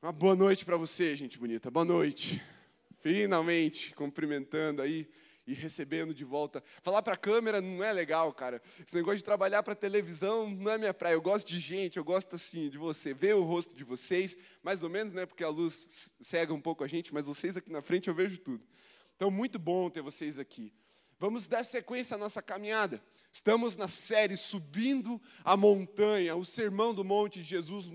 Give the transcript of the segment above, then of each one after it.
Uma boa noite para você, gente bonita. Boa noite. Finalmente, cumprimentando aí e recebendo de volta. Falar para a câmera não é legal, cara. Esse negócio de trabalhar para televisão não é minha praia. Eu gosto de gente, eu gosto assim de você, ver o rosto de vocês, mais ou menos, né, porque a luz cega um pouco a gente, mas vocês aqui na frente eu vejo tudo. Então, muito bom ter vocês aqui. Vamos dar sequência à nossa caminhada. Estamos na série Subindo a Montanha, o Sermão do Monte de Jesus,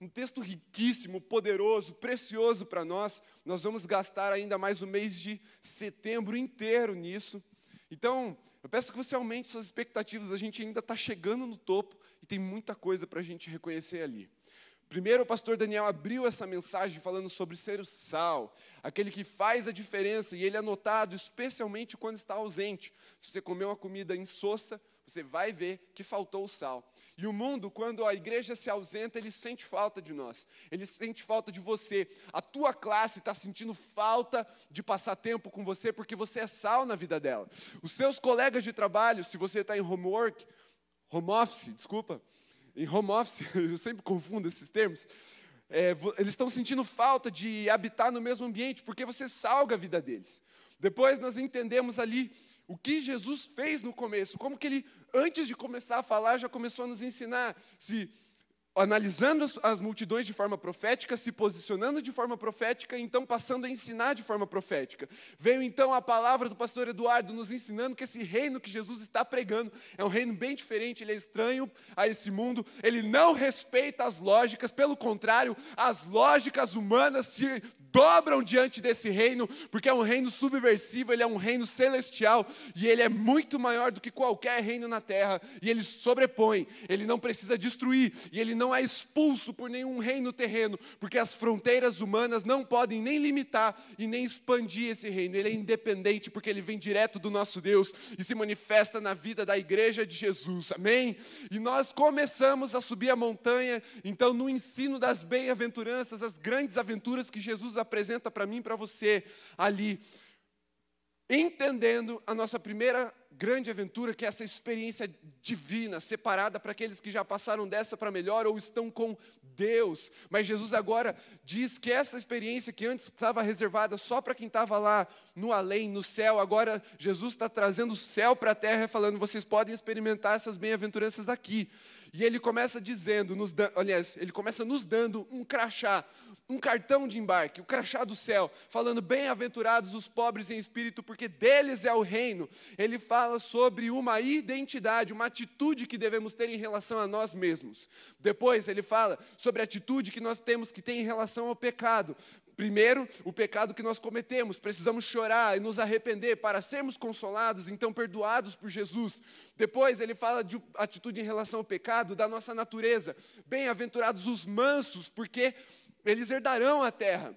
um texto riquíssimo, poderoso, precioso para nós. Nós vamos gastar ainda mais o mês de setembro inteiro nisso. Então, eu peço que você aumente suas expectativas. A gente ainda está chegando no topo e tem muita coisa para a gente reconhecer ali. Primeiro, o pastor Daniel abriu essa mensagem falando sobre ser o sal, aquele que faz a diferença, e ele é notado especialmente quando está ausente. Se você comer uma comida insossa, você vai ver que faltou o sal. E o mundo, quando a igreja se ausenta, ele sente falta de nós, ele sente falta de você. A tua classe está sentindo falta de passar tempo com você, porque você é sal na vida dela. Os seus colegas de trabalho, se você está em homework, home office, desculpa, em home office, eu sempre confundo esses termos. É, eles estão sentindo falta de habitar no mesmo ambiente, porque você salga a vida deles. Depois nós entendemos ali o que Jesus fez no começo, como que ele, antes de começar a falar, já começou a nos ensinar se analisando as, as, multidões de forma profética, se posicionando de forma profética, então passando a ensinar de forma profética. Veio então a palavra do pastor Eduardo nos ensinando que esse reino que Jesus está pregando é um reino bem diferente, ele é estranho a esse mundo, ele não respeita as lógicas, pelo contrário, as lógicas humanas se dobram diante desse reino, porque é um reino subversivo, ele é um reino celestial e ele é muito maior do que qualquer reino na terra, e ele sobrepõe, ele não precisa destruir, e ele não é expulso por nenhum reino terreno, porque as fronteiras humanas não podem nem limitar e nem expandir esse reino. Ele é independente porque ele vem direto do nosso Deus e se manifesta na vida da igreja de Jesus. Amém? E nós começamos a subir a montanha, então no ensino das bem-aventuranças, as grandes aventuras que Jesus apresenta para mim e para você ali entendendo a nossa primeira grande aventura, que é essa experiência divina, separada para aqueles que já passaram dessa para melhor ou estão com Deus. Mas Jesus agora diz que essa experiência que antes estava reservada só para quem estava lá no além, no céu, agora Jesus está trazendo o céu para a terra, falando: vocês podem experimentar essas bem-aventuranças aqui. E ele começa dizendo, nos, aliás, ele começa nos dando um crachá, um cartão de embarque, o crachá do céu, falando: bem-aventurados os pobres em espírito, porque deles é o reino. Ele fala sobre uma identidade, uma atitude que devemos ter em relação a nós mesmos. Depois ele fala sobre a atitude que nós temos que ter em relação ao pecado. Primeiro, o pecado que nós cometemos, precisamos chorar e nos arrepender para sermos consolados, então perdoados por Jesus. Depois, ele fala de atitude em relação ao pecado, da nossa natureza. Bem-aventurados os mansos, porque eles herdarão a terra.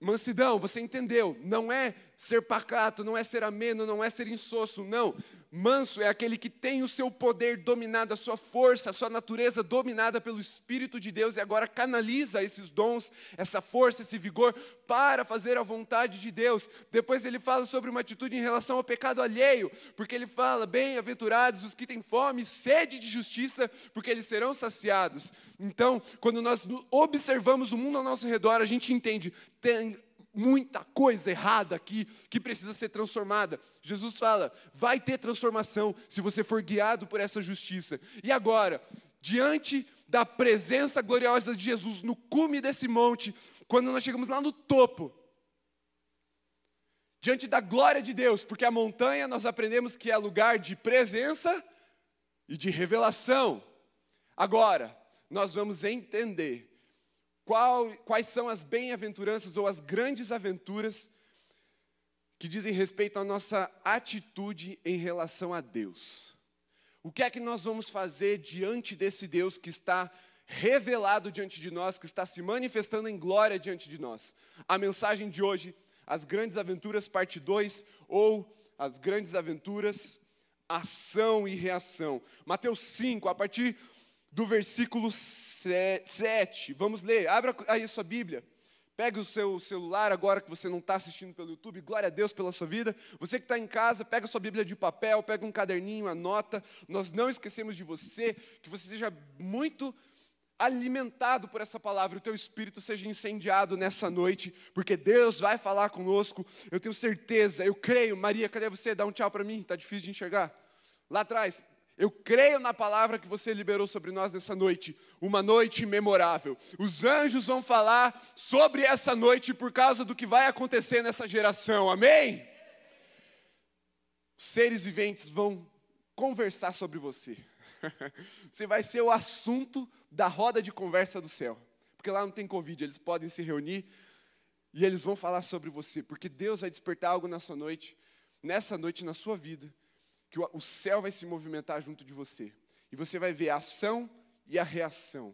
Mansidão, você entendeu? Não é ser pacato, não é ser ameno, não é ser insosso, não. Manso é aquele que tem o seu poder dominado, a sua força, a sua natureza dominada pelo Espírito de Deus e agora canaliza esses dons, essa força, esse vigor para fazer a vontade de Deus. Depois ele fala sobre uma atitude em relação ao pecado alheio, porque ele fala: bem-aventurados os que têm fome e sede de justiça, porque eles serão saciados. Então, quando nós observamos o mundo ao nosso redor, a gente entende, tem muita coisa errada aqui que precisa ser transformada. Jesus fala: vai ter transformação se você for guiado por essa justiça. E agora, diante da presença gloriosa de Jesus no cume desse monte, quando nós chegamos lá no topo, diante da glória de Deus, porque a montanha nós aprendemos que é lugar de presença e de revelação. Agora, nós vamos entender qual, quais são as bem-aventuranças ou as grandes aventuras que dizem respeito à nossa atitude em relação a Deus. O que é que nós vamos fazer diante desse Deus que está revelado diante de nós, que está se manifestando em glória diante de nós? A mensagem de hoje, as grandes aventuras, parte 2, ou as grandes aventuras, ação e reação. Mateus 5, a partir do versículo 7. Vamos ler, abra aí a sua Bíblia. Pega o seu celular agora que você não está assistindo pelo YouTube, glória a Deus pela sua vida. Você que está em casa, pega a sua Bíblia de papel, pega um caderninho, anota. Nós não esquecemos de você, que você seja muito alimentado por essa palavra, o teu espírito seja incendiado nessa noite, porque Deus vai falar conosco. Eu tenho certeza, eu creio. Maria, cadê você? Dá um tchau para mim, está difícil de enxergar. Lá atrás, eu creio na palavra que você liberou sobre nós nessa noite, uma noite memorável. Os anjos vão falar sobre essa noite por causa do que vai acontecer nessa geração, amém? Os seres viventes vão conversar sobre você. Você vai ser o assunto da roda de conversa do céu. Porque lá não tem Covid, eles podem se reunir e eles vão falar sobre você. Porque Deus vai despertar algo nessa noite, nessa noite na sua vida, que o céu vai se movimentar junto de você. E você vai ver a ação e a reação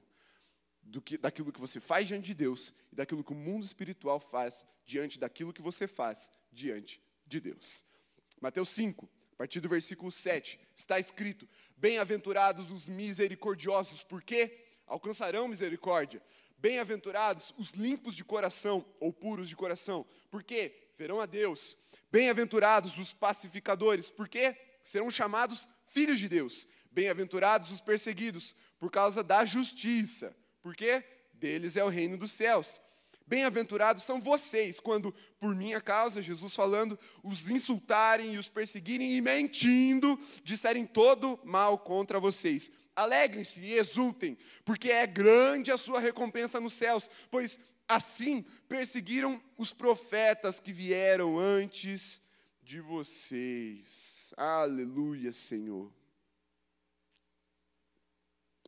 do que, daquilo que você faz diante de Deus e daquilo que o mundo espiritual faz diante daquilo que você faz diante de Deus. Mateus 5, a partir do versículo 7, está escrito: Bem-aventurados os misericordiosos, porque alcançarão misericórdia. Bem-aventurados os limpos de coração ou puros de coração, porque verão a Deus. Bem-aventurados os pacificadores, porque serão chamados filhos de Deus. Bem-aventurados os perseguidos por causa da justiça, porque deles é o reino dos céus. Bem-aventurados são vocês quando, por minha causa, Jesus falando, os insultarem e os perseguirem e mentindo, disserem todo mal contra vocês. Alegrem-se e exultem, porque é grande a sua recompensa nos céus, pois assim perseguiram os profetas que vieram antes de vocês. Aleluia, Senhor.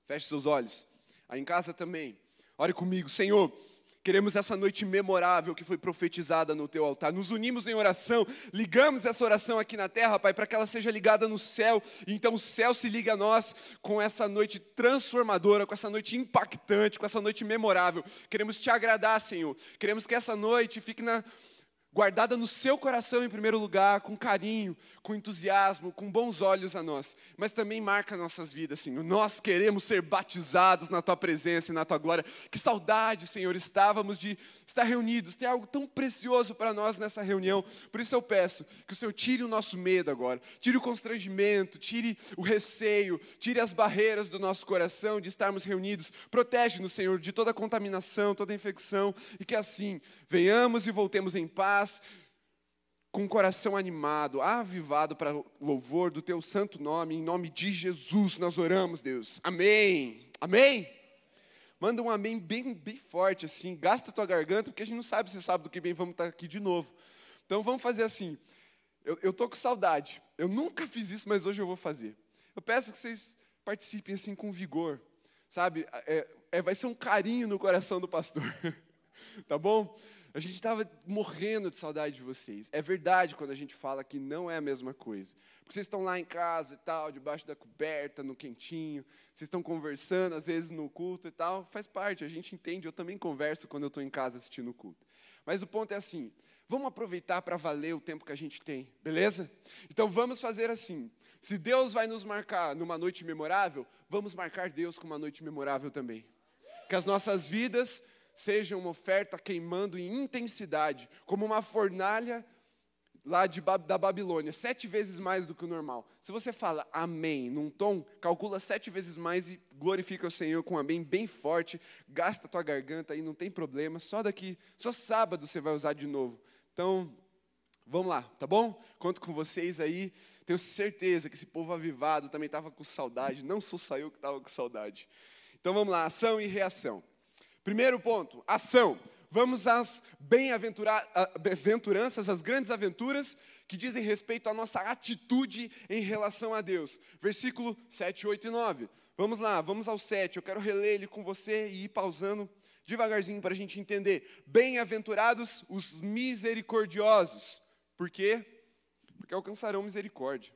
Feche seus olhos. Aí em casa também. Ore comigo, Senhor. Queremos essa noite memorável que foi profetizada no teu altar. Nos unimos em oração, ligamos essa oração aqui na terra, Pai, para que ela seja ligada no céu. Então o céu se liga a nós com essa noite transformadora, com essa noite impactante, com essa noite memorável. Queremos te agradar, Senhor. Queremos que essa noite fique na, guardada no seu coração em primeiro lugar, com carinho, com entusiasmo, com bons olhos a nós, mas também marca nossas vidas, Senhor. Nós queremos ser batizados na tua presença e na tua glória. Que saudade, Senhor, estávamos de estar reunidos. Tem algo tão precioso para nós nessa reunião. Por isso eu peço que o Senhor tire o nosso medo agora, tire o constrangimento, tire o receio, tire as barreiras do nosso coração de estarmos reunidos. Protege-nos, Senhor, de toda contaminação, toda infecção e que assim venhamos e voltemos em paz paz, com o coração animado, avivado para louvor do teu santo nome, em nome de Jesus nós oramos, Deus. Amém. Amém. Manda um amém bem, bem forte, assim, gasta tua garganta, porque a gente não sabe se sabe do que bem vamos estar aqui de novo. Então vamos fazer assim. Eu estou com saudade. Eu nunca fiz isso, mas hoje eu vou fazer. Eu peço que vocês participem assim com vigor, sabe? É, é, vai ser um carinho no coração do pastor, tá bom? A gente estava morrendo de saudade de vocês. É verdade quando a gente fala que não é a mesma coisa. Porque vocês estão lá em casa e tal, debaixo da coberta, no quentinho, vocês estão conversando, às vezes no culto e tal. Faz parte, a gente entende. Eu também converso quando eu estou em casa assistindo o culto. Mas o ponto é assim: vamos aproveitar para valer o tempo que a gente tem, beleza? Então vamos fazer assim. Se Deus vai nos marcar numa noite memorável, vamos marcar Deus com uma noite memorável também. Que as nossas vidas seja uma oferta queimando em intensidade, como uma fornalha lá de, da Babilônia, sete vezes mais do que o normal. Se você fala amém num tom, calcula sete vezes mais e glorifica o Senhor com um amém bem forte, gasta tua garganta aí, não tem problema, só daqui, só sábado você vai usar de novo. Então, vamos lá, tá bom? Conto com vocês aí. Tenho certeza que esse povo avivado também estava com saudade, não sou só eu que estava com saudade. Então vamos lá, ação e reação. Primeiro ponto, ação. Vamos às bem-aventuranças, às grandes aventuras que dizem respeito à nossa atitude em relação a Deus. Versículo 7, 8 e 9. Vamos lá, vamos ao 7. Eu quero reler ele com você e ir pausando devagarzinho para a gente entender. Bem-aventurados os misericordiosos. Por quê? Porque alcançarão misericórdia.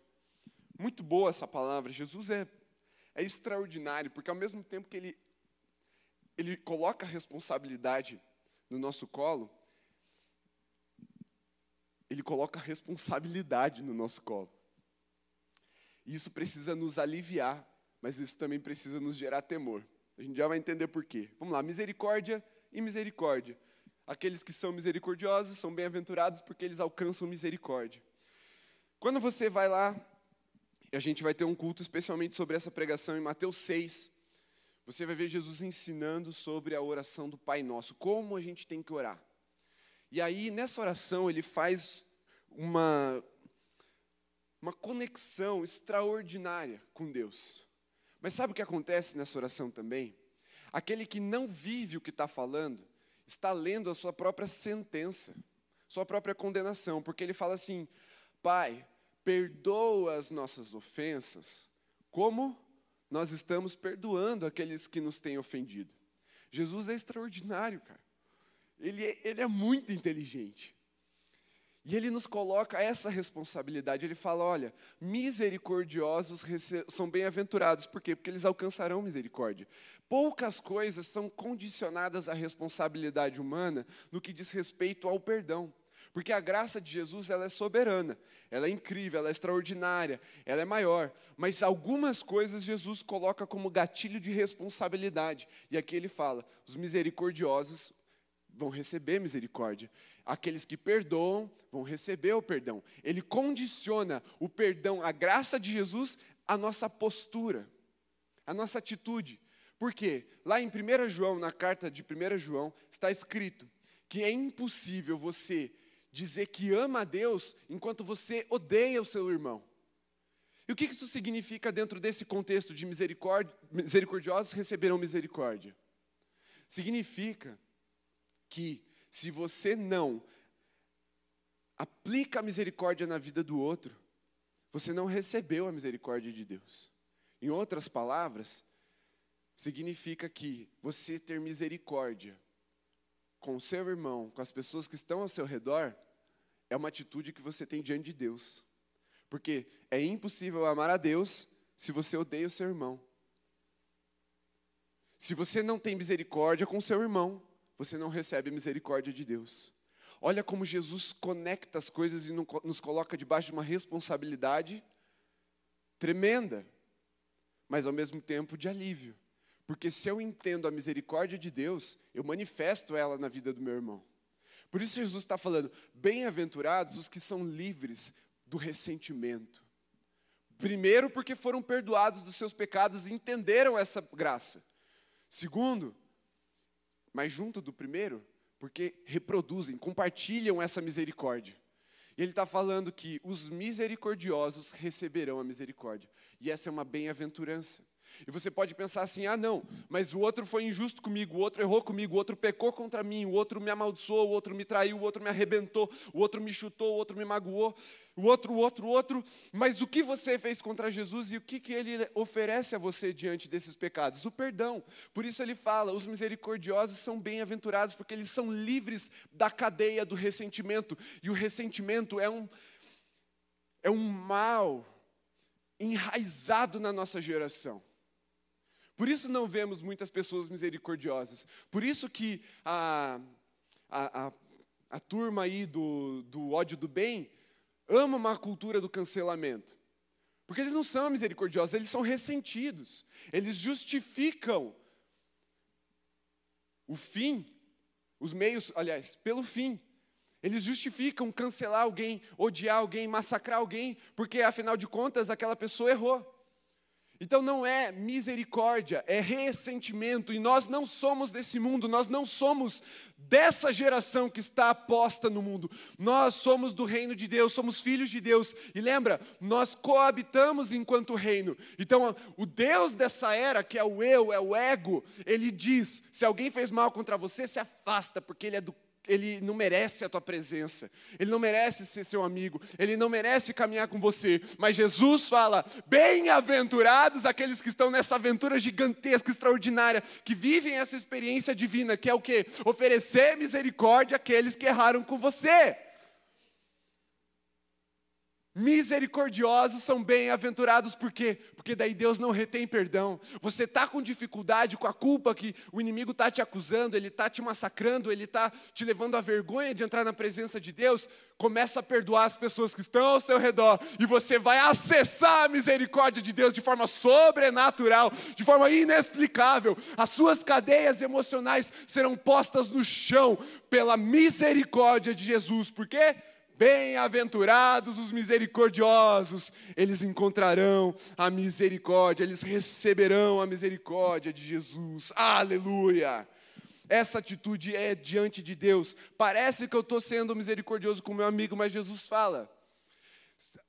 Muito boa essa palavra. Jesus é, é extraordinário, porque ao mesmo tempo que ele ele coloca a responsabilidade no nosso colo, ele coloca a responsabilidade no nosso colo. E isso precisa nos aliviar, mas isso também precisa nos gerar temor. A gente já vai entender por quê. Vamos lá, misericórdia e misericórdia. Aqueles que são misericordiosos são bem-aventurados porque eles alcançam misericórdia. Quando você vai lá, a gente vai ter um culto especialmente sobre essa pregação em Mateus 6, você vai ver Jesus ensinando sobre a oração do Pai Nosso, como a gente tem que orar. E aí, nessa oração, ele faz uma, uma conexão extraordinária com Deus. Mas sabe o que acontece nessa oração também? Aquele que não vive o que está falando, está lendo a sua própria sentença, sua própria condenação, porque ele fala assim: Pai, perdoa as nossas ofensas, como nós estamos perdoando aqueles que nos têm ofendido. Jesus é extraordinário, cara. Ele é, ele é muito inteligente. E ele nos coloca essa responsabilidade. Ele fala: olha, misericordiosos são bem-aventurados. Por quê? Porque eles alcançarão misericórdia. Poucas coisas são condicionadas à responsabilidade humana no que diz respeito ao perdão. Porque a graça de Jesus ela é soberana, ela é incrível, ela é extraordinária, ela é maior. Mas algumas coisas Jesus coloca como gatilho de responsabilidade. E aqui ele fala: os misericordiosos vão receber misericórdia. Aqueles que perdoam vão receber o perdão. Ele condiciona o perdão, a graça de Jesus, à nossa postura, à nossa atitude. Por quê? Lá em 1 João, na carta de 1 João, está escrito que é impossível você dizer que ama a Deus enquanto você odeia o seu irmão. E o que isso significa dentro desse contexto de misericórdia, misericordiosos receberão misericórdia? Significa que se você não aplica a misericórdia na vida do outro, você não recebeu a misericórdia de Deus. Em outras palavras, significa que você ter misericórdia com o seu irmão, com as pessoas que estão ao seu redor, é uma atitude que você tem diante de Deus. Porque é impossível amar a Deus se você odeia o seu irmão. Se você não tem misericórdia com o seu irmão, você não recebe misericórdia de Deus. Olha como Jesus conecta as coisas e nos coloca debaixo de uma responsabilidade tremenda, mas ao mesmo tempo de alívio. Porque se eu entendo a misericórdia de Deus, eu manifesto ela na vida do meu irmão. Por isso Jesus está falando: bem-aventurados os que são livres do ressentimento. Primeiro, porque foram perdoados dos seus pecados e entenderam essa graça. Segundo, mas junto do primeiro, porque reproduzem, compartilham essa misericórdia. E ele está falando que os misericordiosos receberão a misericórdia. E essa é uma bem-aventurança. E você pode pensar assim: ah, não, mas o outro foi injusto comigo, o outro errou comigo, o outro pecou contra mim, o outro me amaldiçoou, o outro me traiu, o outro me arrebentou, o outro me chutou, o outro me magoou, o outro, o outro, o outro. Mas o que você fez contra Jesus e o que, que ele oferece a você diante desses pecados? O perdão. Por isso ele fala: os misericordiosos são bem-aventurados, porque eles são livres da cadeia do ressentimento. E o ressentimento é um, é um mal enraizado na nossa geração. Por isso não vemos muitas pessoas misericordiosas. Por isso que a, a, a, a turma aí do, do ódio do bem ama uma cultura do cancelamento. Porque eles não são misericordiosos, eles são ressentidos. Eles justificam o fim, os meios, aliás, pelo fim. Eles justificam cancelar alguém, odiar alguém, massacrar alguém, porque afinal de contas aquela pessoa errou. Então não é misericórdia, é ressentimento, e nós não somos desse mundo, nós não somos dessa geração que está aposta no mundo. Nós somos do reino de Deus, somos filhos de Deus. E lembra, nós coabitamos enquanto reino. Então, o Deus dessa era, que é o eu, é o ego, ele diz: se alguém fez mal contra você, se afasta, porque ele é do ele não merece a tua presença, ele não merece ser seu amigo, ele não merece caminhar com você. Mas Jesus fala: bem-aventurados aqueles que estão nessa aventura gigantesca, extraordinária, que vivem essa experiência divina, que é o que? Oferecer misericórdia àqueles que erraram com você. Misericordiosos são bem-aventurados, por quê? Porque daí Deus não retém perdão. Você está com dificuldade, com a culpa que o inimigo está te acusando, ele está te massacrando, ele está te levando à vergonha de entrar na presença de Deus. Começa a perdoar as pessoas que estão ao seu redor e você vai acessar a misericórdia de Deus de forma sobrenatural, de forma inexplicável. As suas cadeias emocionais serão postas no chão pela misericórdia de Jesus. Por quê? Bem-aventurados os misericordiosos, eles encontrarão a misericórdia, eles receberão a misericórdia de Jesus. Aleluia! Essa atitude é diante de Deus. Parece que eu estou sendo misericordioso com meu amigo, mas Jesus fala: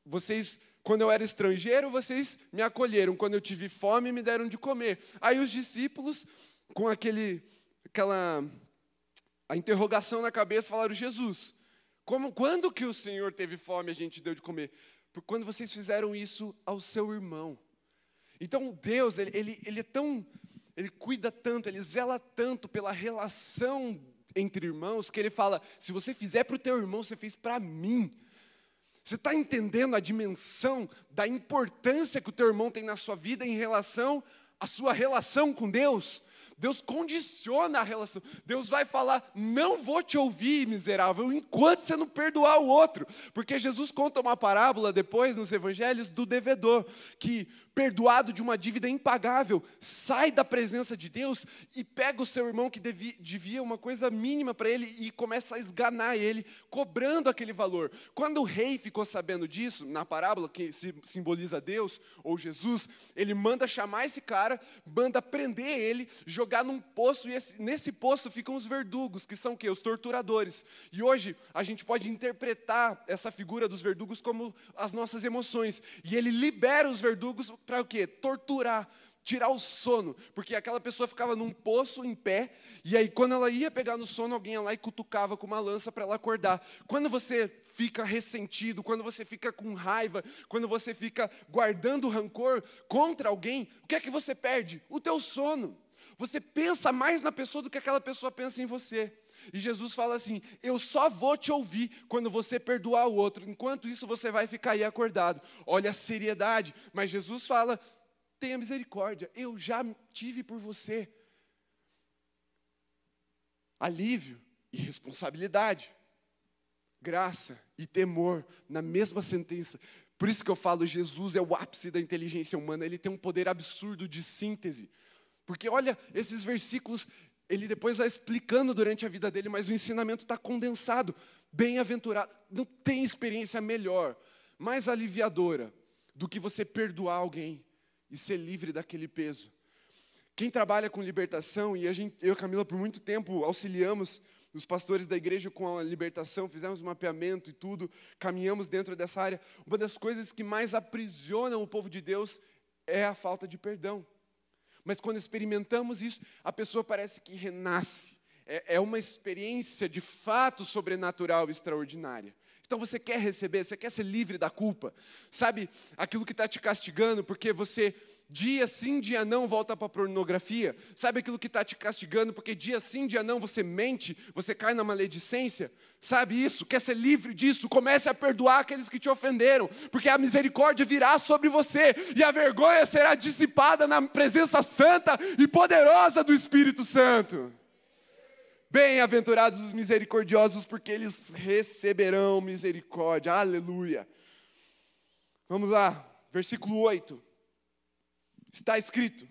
vocês quando eu era estrangeiro, vocês me acolheram. Quando eu tive fome, me deram de comer. Aí os discípulos, com aquele, aquela a interrogação na cabeça, falaram: Jesus, como, quando que o Senhor teve fome e a gente deu de comer? Porque quando vocês fizeram isso ao seu irmão. Então Deus, ele, ele, ele é tão, ele cuida tanto, ele zela tanto pela relação entre irmãos, que ele fala: se você fizer para o teu irmão, você fez para mim. Você está entendendo a dimensão da importância que o teu irmão tem na sua vida em relação à sua relação com Deus? Deus condiciona a relação. Deus vai falar: não vou te ouvir, miserável, enquanto você não perdoar o outro. Porque Jesus conta uma parábola depois nos evangelhos do devedor, que perdoado de uma dívida impagável, sai da presença de Deus e pega o seu irmão que devia, devia uma coisa mínima para ele e começa a esganar ele, cobrando aquele valor. Quando o rei ficou sabendo disso, na parábola que simboliza Deus ou Jesus, ele manda chamar esse cara, manda prender ele, jogar num poço, e esse, nesse poço ficam os verdugos, que são o quê? Os torturadores. E hoje a gente pode interpretar essa figura dos verdugos como as nossas emoções. E ele libera os verdugos para o quê? Torturar, tirar o sono, porque aquela pessoa ficava num poço em pé, e aí quando ela ia pegar no sono, alguém ia lá e cutucava com uma lança para ela acordar. Quando você fica ressentido, quando você fica com raiva, quando você fica guardando rancor contra alguém, o que é que você perde? O teu sono. Você pensa mais na pessoa do que aquela pessoa pensa em você. E Jesus fala assim: Eu só vou te ouvir quando você perdoar o outro. Enquanto isso, você vai ficar aí acordado. Olha a seriedade. Mas Jesus fala: Tenha misericórdia, eu já tive por você. Alívio e responsabilidade. Graça e temor na mesma sentença. Por isso que eu falo, Jesus é o ápice da inteligência humana, ele tem um poder absurdo de síntese. Porque olha, esses versículos, ele depois vai explicando durante a vida dele, mas o ensinamento está condensado. Bem-aventurado. Não tem experiência melhor, mais aliviadora, do que você perdoar alguém e ser livre daquele peso. Quem trabalha com libertação, e a gente, eu e Camila, por muito tempo, auxiliamos os pastores da igreja com a libertação, fizemos um mapeamento e tudo, caminhamos dentro dessa área. Uma das coisas que mais aprisionam o povo de Deus é a falta de perdão. Mas quando experimentamos isso, a pessoa parece que renasce. É, é uma experiência de fato sobrenatural extraordinária. Então você quer receber, você quer ser livre da culpa. Sabe aquilo que está te castigando porque você dia sim, dia não volta para a pornografia? Sabe aquilo que está te castigando porque dia sim, dia não você mente, você cai na maledicência? Sabe isso? Quer ser livre disso? Comece a perdoar aqueles que te ofenderam, porque a misericórdia virá sobre você e a vergonha será dissipada na presença santa e poderosa do Espírito Santo. Bem-aventurados os misericordiosos, porque eles receberão misericórdia. Aleluia. Vamos lá, versículo 8. Está escrito: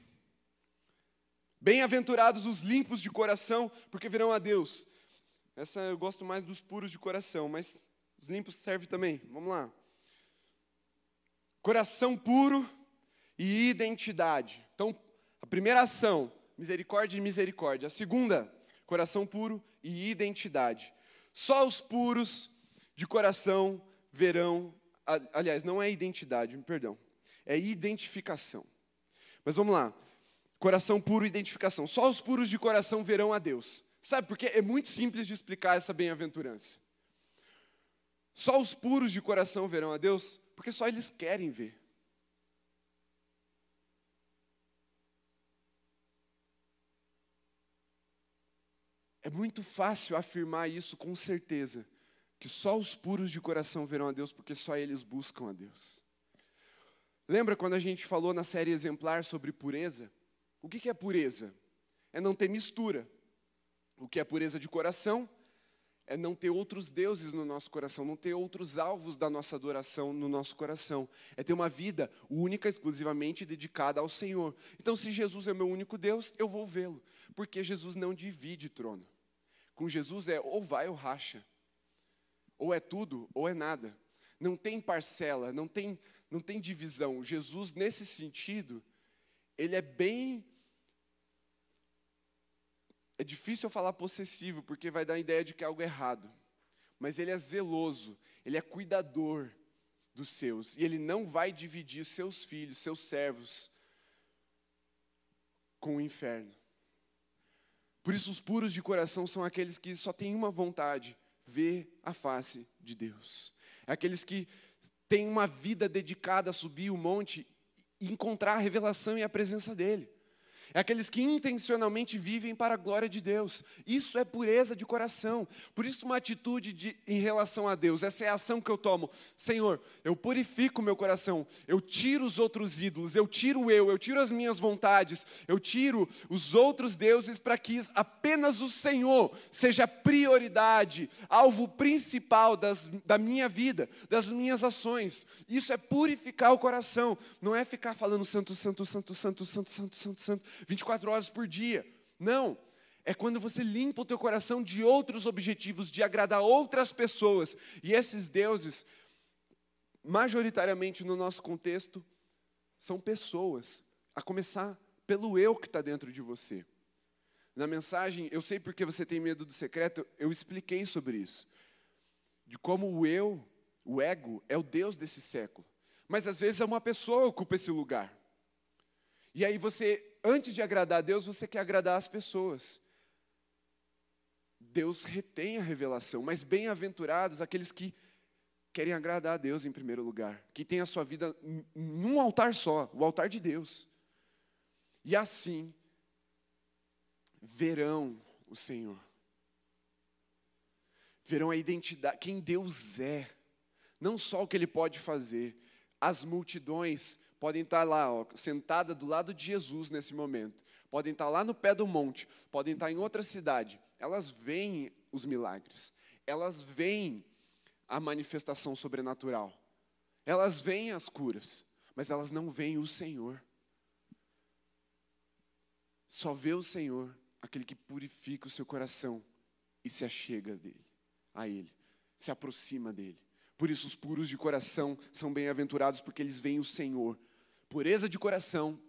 Bem-aventurados os limpos de coração, porque verão a Deus. Essa eu gosto mais dos puros de coração, mas os limpos servem também. Vamos lá. Coração puro e identidade. Então, a primeira ação, misericórdia e misericórdia. A segunda, coração puro e identidade. Só os puros de coração verão, aliás, não é identidade, perdão, é identificação. Mas vamos lá. Coração puro, identificação. Só os puros de coração verão a Deus. Sabe, porque é muito simples de explicar essa bem-aventurança. Só os puros de coração verão a Deus, porque só eles querem ver. É muito fácil afirmar isso com certeza, que só os puros de coração verão a Deus, porque só eles buscam a Deus. Lembra quando a gente falou na série exemplar sobre pureza? O que é pureza? É não ter mistura. O que é pureza de coração? É não ter outros deuses no nosso coração, não ter outros alvos da nossa adoração no nosso coração. É ter uma vida única, exclusivamente dedicada ao Senhor. Então, se Jesus é meu único Deus, eu vou vê-lo, porque Jesus não divide trono. Com Jesus é ou vai ou racha. Ou é tudo, ou é nada. Não tem parcela, não tem, não tem divisão. Jesus, nesse sentido, ele é bem. É difícil eu falar possessivo, porque vai dar a ideia de que é algo errado. Mas ele é zeloso, ele é cuidador dos seus. E ele não vai dividir seus filhos, seus servos, com o inferno. Por isso, os puros de coração são aqueles que só têm uma vontade: ver a face de Deus. É aqueles que têm uma vida dedicada a subir o monte e encontrar a revelação e a presença dEle é aqueles que intencionalmente vivem para a glória de Deus. Isso é pureza de coração. Por isso, uma atitude de, em relação a Deus, essa é a ação que eu tomo. Senhor, eu purifico meu coração, eu tiro os outros ídolos, eu tiro eu, eu tiro as minhas vontades, eu tiro os outros deuses para que apenas o Senhor seja prioridade, alvo principal das, da minha vida, das minhas ações. Isso é purificar o coração, não é ficar falando santo, santo, santo, santo, santo, santo, santo, santo 24 horas por dia. Não. É quando você limpa o teu coração de outros objetivos, de agradar outras pessoas. E esses deuses, majoritariamente no nosso contexto, são pessoas. A começar pelo eu que está dentro de você. Na mensagem, eu sei porque você tem medo do secreto, eu expliquei sobre isso. De como o eu, o ego, é o Deus desse século. Mas às vezes é uma pessoa que ocupa esse lugar. E aí você, antes de agradar a Deus, você quer agradar as pessoas. Deus retém a revelação, mas bem-aventurados aqueles que querem agradar a Deus em primeiro lugar, que têm a sua vida num altar só, o altar de Deus. E assim verão o Senhor. Verão a identidade, quem Deus é, não só o que ele pode fazer. As multidões podem estar lá, ó, sentada do lado de Jesus nesse momento, podem estar lá no pé do monte, podem estar em outra cidade. Elas veem os milagres, elas veem a manifestação sobrenatural, elas veem as curas, mas elas não veem o Senhor. Só vê o Senhor aquele que purifica o seu coração e se achega dele, a Ele, se aproxima dele. Por isso, os puros de coração são bem-aventurados, porque eles veem o Senhor. Pureza de coração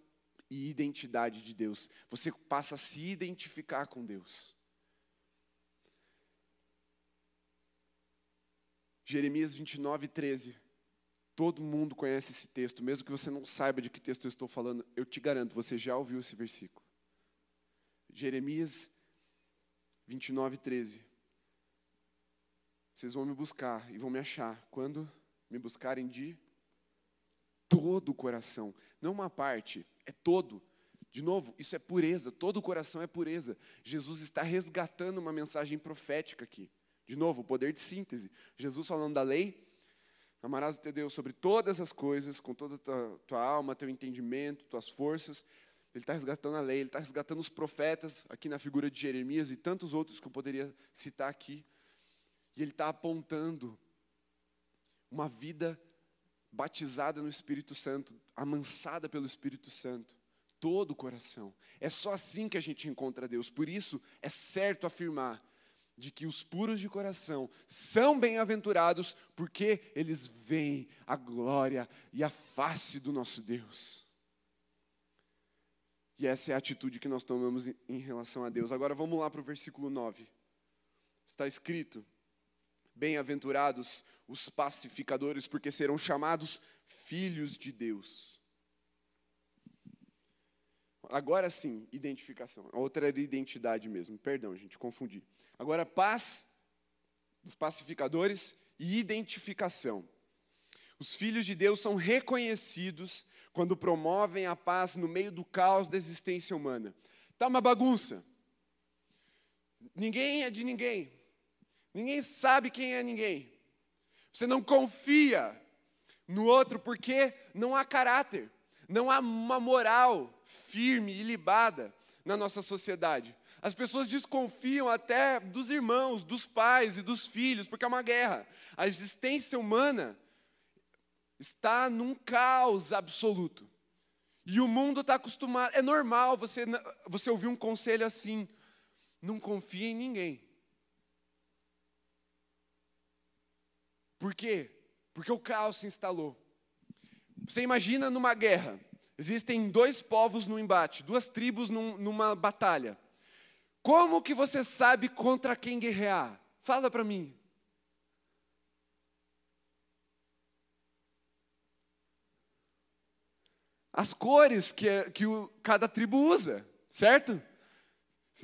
e identidade de Deus. Você passa a se identificar com Deus. Jeremias 29, 13. Todo mundo conhece esse texto, mesmo que você não saiba de que texto eu estou falando, eu te garanto, você já ouviu esse versículo. Jeremias 29, 13. Vocês vão me buscar e vão me achar quando me buscarem de todo o coração, não uma parte, é todo. De novo, isso é pureza, todo o coração é pureza. Jesus está resgatando uma mensagem profética aqui. De novo, o poder de síntese. Jesus falando da lei, amarás o teu Deus sobre todas as coisas, com toda a tua, tua alma, teu entendimento, tuas forças. Ele está resgatando a lei, ele está resgatando os profetas, aqui na figura de Jeremias e tantos outros que eu poderia citar aqui. E ele está apontando uma vida batizada no Espírito Santo, amansada pelo Espírito Santo, todo o coração. É só assim que a gente encontra Deus. Por isso, é certo afirmar de que os puros de coração são bem-aventurados, porque eles veem a glória e a face do nosso Deus. E essa é a atitude que nós tomamos em relação a Deus. Agora vamos lá para o versículo 9. Está escrito: Bem-aventurados os pacificadores, porque serão chamados filhos de Deus. Agora sim, identificação. Outra identidade mesmo. Perdão, gente, confundi. Agora, paz dos pacificadores e identificação. Os filhos de Deus são reconhecidos quando promovem a paz no meio do caos da existência humana. Está uma bagunça. Ninguém é de ninguém. Ninguém sabe quem é ninguém. Você não confia no outro porque não há caráter, não há uma moral firme e libada na nossa sociedade. As pessoas desconfiam até dos irmãos, dos pais e dos filhos, porque é uma guerra. A existência humana está num caos absoluto. E o mundo está acostumado. É normal você, você ouvir um conselho assim: não confie em ninguém. Por quê? Porque o caos se instalou. Você imagina numa guerra, existem dois povos no embate, duas tribos num, numa batalha. Como que você sabe contra quem guerrear? Fala para mim. As cores que, que o, cada tribo usa, certo?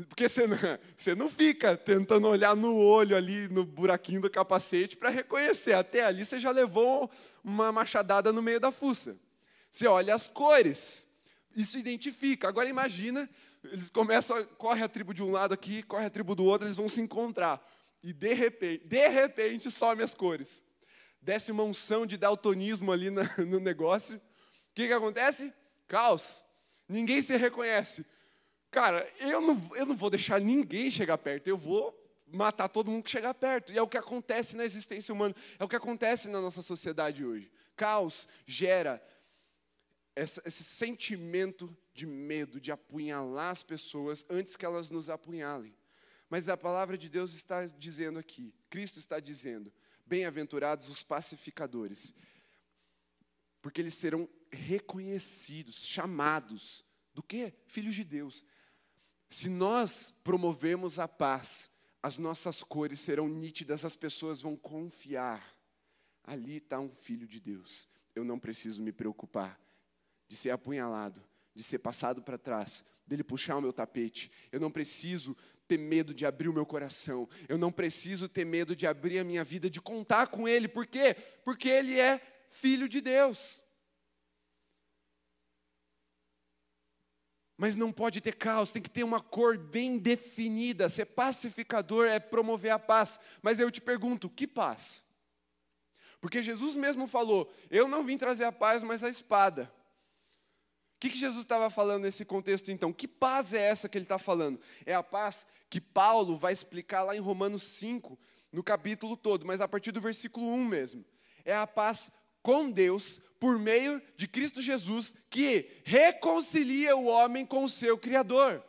Porque você não, você não fica tentando olhar no olho ali, no buraquinho do capacete, para reconhecer. Até ali você já levou uma machadada no meio da fuça. Você olha as cores, isso identifica. Agora imagina, eles começam, corre a tribo de um lado aqui, corre a tribo do outro, eles vão se encontrar. E de repente, de repente some as cores. Desce uma unção de daltonismo ali no negócio. O que, que acontece? Caos. Ninguém se reconhece. Cara, eu não, eu não vou deixar ninguém chegar perto, eu vou matar todo mundo que chegar perto. E é o que acontece na existência humana, é o que acontece na nossa sociedade hoje. Caos gera essa, esse sentimento de medo, de apunhalar as pessoas antes que elas nos apunhalem. Mas a palavra de Deus está dizendo aqui, Cristo está dizendo: bem-aventurados os pacificadores, porque eles serão reconhecidos, chamados do que? Filhos de Deus. Se nós promovemos a paz, as nossas cores serão nítidas, as pessoas vão confiar. Ali está um filho de Deus. Eu não preciso me preocupar de ser apunhalado, de ser passado para trás, dele puxar o meu tapete. Eu não preciso ter medo de abrir o meu coração. Eu não preciso ter medo de abrir a minha vida, de contar com ele. Por quê? Porque ele é filho de Deus. Mas não pode ter caos, tem que ter uma cor bem definida. Ser pacificador é promover a paz. Mas eu te pergunto, que paz? Porque Jesus mesmo falou: Eu não vim trazer a paz, mas a espada. O que, que Jesus estava falando nesse contexto então? Que paz é essa que ele está falando? É a paz que Paulo vai explicar lá em Romanos 5, no capítulo todo, mas a partir do versículo 1 mesmo. É a paz com Deus por meio de Cristo Jesus, que reconcilia o homem com o seu Criador.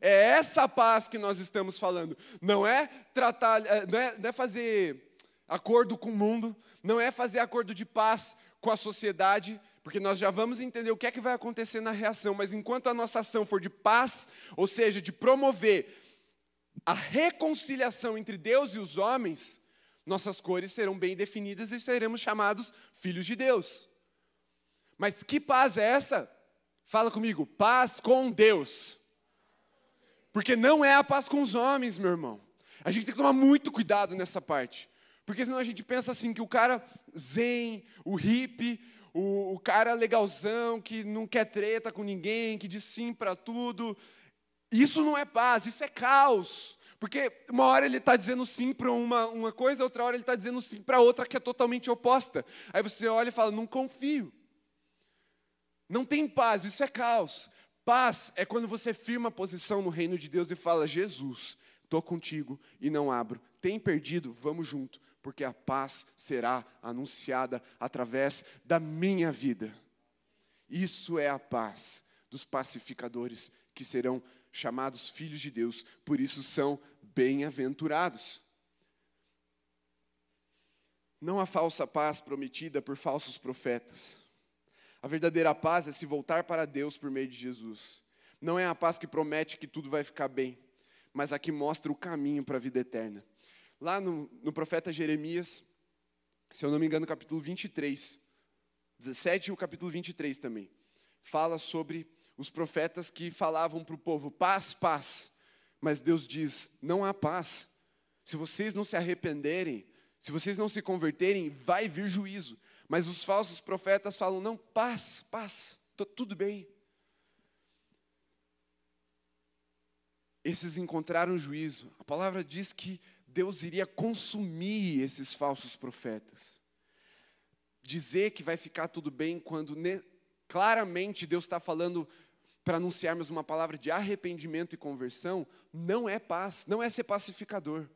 É essa paz que nós estamos falando. Não é tratar, é, não é, não é fazer acordo com o mundo, não é fazer acordo de paz com a sociedade, porque nós já vamos entender o que é que vai acontecer na reação, mas enquanto a nossa ação for de paz, ou seja, de promover a reconciliação entre Deus e os homens, nossas cores serão bem definidas e seremos chamados filhos de Deus. Mas que paz é essa? Fala comigo, paz com Deus. Porque não é a paz com os homens, meu irmão. A gente tem que tomar muito cuidado nessa parte. Porque senão a gente pensa assim, que o cara zen, o hippie, o, o cara legalzão, que não quer treta com ninguém, que diz sim para tudo. Isso não é paz, isso é caos. Porque uma hora ele está dizendo sim para uma, uma coisa, outra hora ele está dizendo sim para outra que é totalmente oposta. Aí você olha e fala, não confio. Não tem paz, isso é caos. Paz é quando você firma a posição no reino de Deus e fala: Jesus, estou contigo e não abro. Tem perdido, vamos junto, porque a paz será anunciada através da minha vida. Isso é a paz dos pacificadores que serão chamados filhos de Deus, por isso são bem-aventurados. Não a falsa paz prometida por falsos profetas. A verdadeira paz é se voltar para Deus por meio de Jesus. Não é a paz que promete que tudo vai ficar bem, mas a que mostra o caminho para a vida eterna. Lá no, no profeta Jeremias, se eu não me engano, capítulo 23, 17 e o capítulo 23 também, fala sobre os profetas que falavam para o povo: paz, paz. Mas Deus diz: não há paz. Se vocês não se arrependerem, se vocês não se converterem, vai vir juízo. Mas os falsos profetas falam: não, paz, paz, tudo bem. Esses encontraram juízo. A palavra diz que Deus iria consumir esses falsos profetas. Dizer que vai ficar tudo bem quando claramente Deus está falando para anunciarmos uma palavra de arrependimento e conversão, não é paz, não é ser pacificador,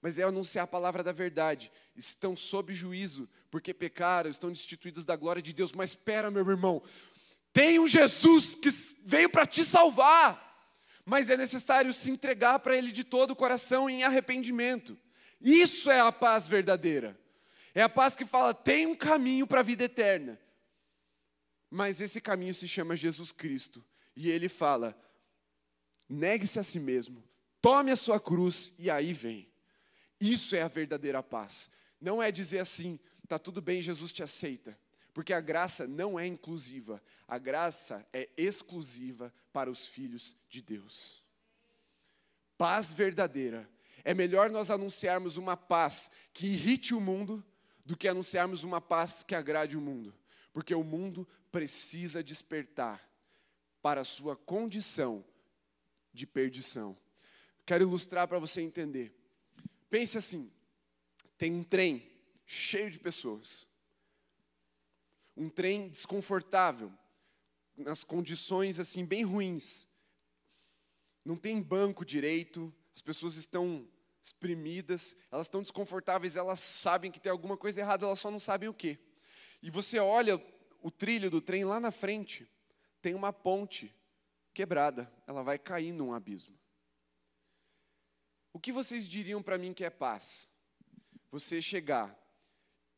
mas é anunciar a palavra da verdade. Estão sob juízo, porque pecaram, estão destituídos da glória de Deus. Mas espera, meu irmão, tem um Jesus que veio para te salvar, mas é necessário se entregar para Ele de todo o coração em arrependimento. Isso é a paz verdadeira. É a paz que fala: tem um caminho para a vida eterna. Mas esse caminho se chama Jesus Cristo. E ele fala: negue-se a si mesmo, tome a sua cruz e aí vem. Isso é a verdadeira paz. Não é dizer assim, tá tudo bem, Jesus te aceita. Porque a graça não é inclusiva, a graça é exclusiva para os filhos de Deus. Paz verdadeira. É melhor nós anunciarmos uma paz que irrite o mundo do que anunciarmos uma paz que agrade o mundo. Porque o mundo precisa despertar para a sua condição de perdição. Quero ilustrar para você entender. Pense assim: tem um trem cheio de pessoas, um trem desconfortável, nas condições assim bem ruins. Não tem banco direito, as pessoas estão exprimidas, elas estão desconfortáveis, elas sabem que tem alguma coisa errada, elas só não sabem o que. E você olha o trilho do trem lá na frente, tem uma ponte quebrada, ela vai cair num abismo. O que vocês diriam para mim que é paz? Você chegar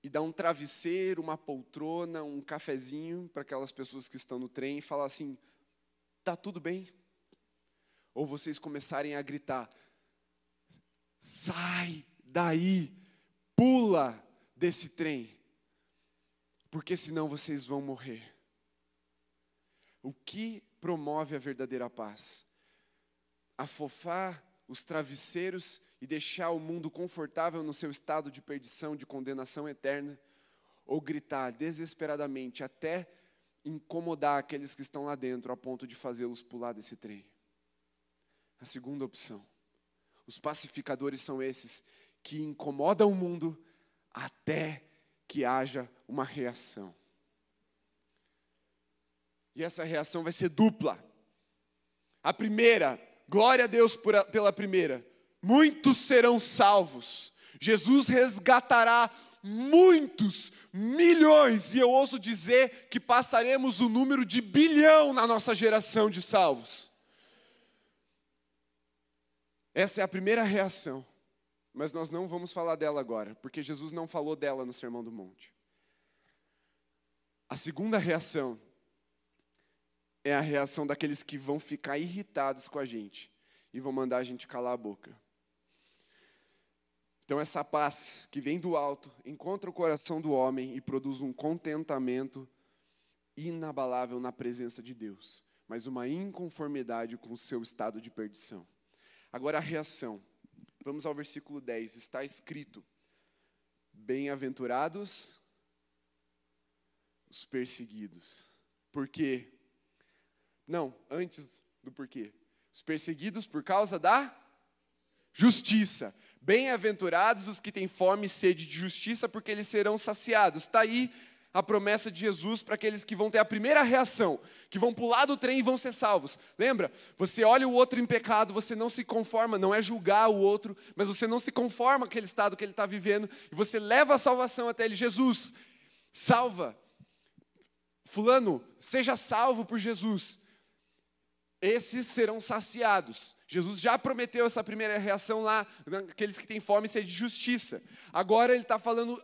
e dar um travesseiro, uma poltrona, um cafezinho para aquelas pessoas que estão no trem e falar assim: tá tudo bem? Ou vocês começarem a gritar: sai daí, pula desse trem, porque senão vocês vão morrer. O que promove a verdadeira paz? Afofar os travesseiros e deixar o mundo confortável no seu estado de perdição, de condenação eterna, ou gritar desesperadamente até incomodar aqueles que estão lá dentro a ponto de fazê-los pular desse trem. A segunda opção. Os pacificadores são esses que incomodam o mundo até que haja uma reação. E essa reação vai ser dupla. A primeira, glória a Deus por, pela primeira. Muitos serão salvos. Jesus resgatará muitos, milhões, e eu ouso dizer que passaremos o número de bilhão na nossa geração de salvos. Essa é a primeira reação, mas nós não vamos falar dela agora, porque Jesus não falou dela no Sermão do Monte. A segunda reação é a reação daqueles que vão ficar irritados com a gente e vão mandar a gente calar a boca. Então, essa paz que vem do alto encontra o coração do homem e produz um contentamento inabalável na presença de Deus, mas uma inconformidade com o seu estado de perdição. Agora, a reação. Vamos ao versículo 10. Está escrito: Bem-aventurados os perseguidos. Por quê? Não, antes do porquê. Os perseguidos por causa da justiça. Bem-aventurados os que têm fome e sede de justiça, porque eles serão saciados. Está aí a promessa de Jesus para aqueles que vão ter a primeira reação, que vão pular do trem e vão ser salvos. Lembra? Você olha o outro em pecado, você não se conforma, não é julgar o outro, mas você não se conforma com aquele estado que ele está vivendo, e você leva a salvação até ele. Jesus, salva. Fulano, seja salvo por Jesus esses serão saciados. Jesus já prometeu essa primeira reação lá, aqueles que têm fome e sede de justiça. Agora ele está falando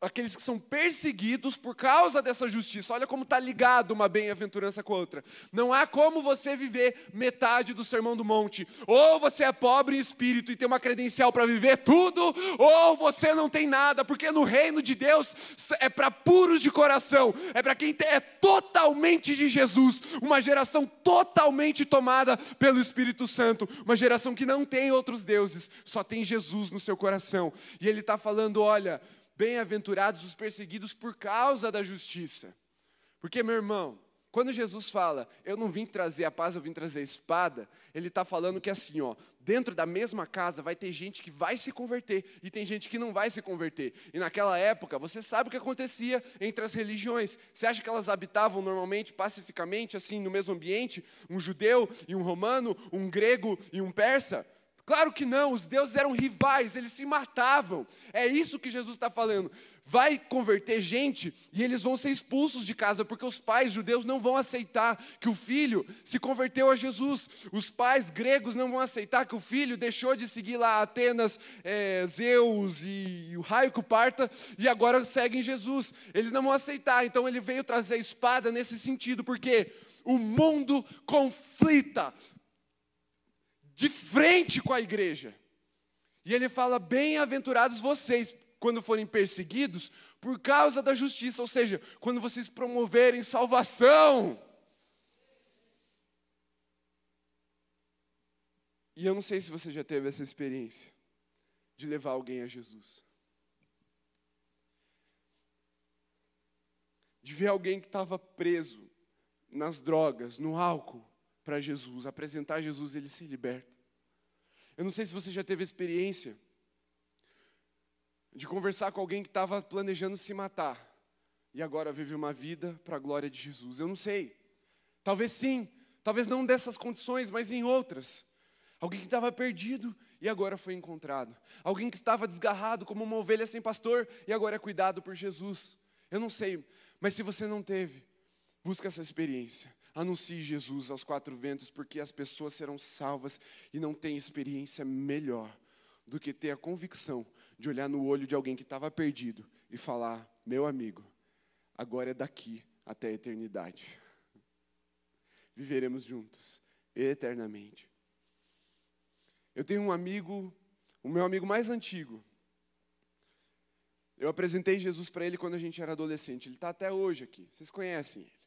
aqueles que são perseguidos por causa dessa justiça. Olha como está ligado uma bem-aventurança com a outra. Não há como você viver metade do sermão do monte. Ou você é pobre em espírito e tem uma credencial para viver tudo, ou você não tem nada, porque no reino de Deus é para puros de coração, é para quem é totalmente de Jesus, uma geração totalmente tomada pelo Espírito Santo, uma geração que não tem outros deuses, só tem Jesus no seu coração. E ele está falando: olha Bem-aventurados os perseguidos por causa da justiça. Porque, meu irmão, quando Jesus fala, eu não vim trazer a paz, eu vim trazer a espada, ele está falando que assim, ó, dentro da mesma casa vai ter gente que vai se converter e tem gente que não vai se converter. E naquela época, você sabe o que acontecia entre as religiões. Você acha que elas habitavam normalmente, pacificamente, assim, no mesmo ambiente? Um judeu e um romano, um grego e um persa? Claro que não, os deuses eram rivais, eles se matavam. É isso que Jesus está falando. Vai converter gente e eles vão ser expulsos de casa, porque os pais judeus não vão aceitar que o filho se converteu a Jesus. Os pais gregos não vão aceitar que o filho deixou de seguir lá Atenas, é, Zeus e o raio que parta e agora seguem Jesus. Eles não vão aceitar, então ele veio trazer a espada nesse sentido, porque o mundo conflita de frente com a igreja. E ele fala: Bem-aventurados vocês quando forem perseguidos por causa da justiça, ou seja, quando vocês promoverem salvação. E eu não sei se você já teve essa experiência de levar alguém a Jesus. De ver alguém que estava preso nas drogas, no álcool, para Jesus, apresentar Jesus ele se liberta. Eu não sei se você já teve experiência de conversar com alguém que estava planejando se matar e agora vive uma vida para a glória de Jesus. Eu não sei. Talvez sim, talvez não dessas condições, mas em outras. Alguém que estava perdido e agora foi encontrado. Alguém que estava desgarrado como uma ovelha sem pastor e agora é cuidado por Jesus. Eu não sei, mas se você não teve, busca essa experiência. Anuncie Jesus aos quatro ventos, porque as pessoas serão salvas e não tem experiência melhor do que ter a convicção de olhar no olho de alguém que estava perdido e falar: Meu amigo, agora é daqui até a eternidade. Viveremos juntos, eternamente. Eu tenho um amigo, o meu amigo mais antigo. Eu apresentei Jesus para ele quando a gente era adolescente. Ele está até hoje aqui. Vocês conhecem ele.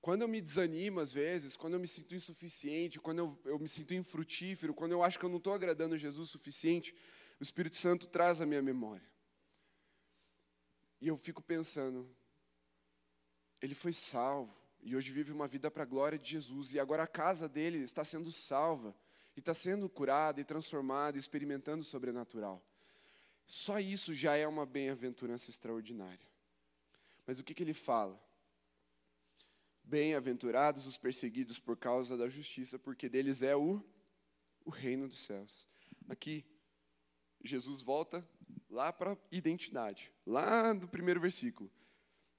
Quando eu me desanimo, às vezes, quando eu me sinto insuficiente, quando eu, eu me sinto infrutífero, quando eu acho que eu não estou agradando Jesus o suficiente, o Espírito Santo traz a minha memória. E eu fico pensando, ele foi salvo, e hoje vive uma vida para a glória de Jesus, e agora a casa dele está sendo salva, e está sendo curada e transformada, experimentando o sobrenatural. Só isso já é uma bem-aventurança extraordinária. Mas o que, que ele fala? Bem-aventurados os perseguidos por causa da justiça, porque deles é o, o reino dos céus. Aqui, Jesus volta lá para a identidade, lá no primeiro versículo.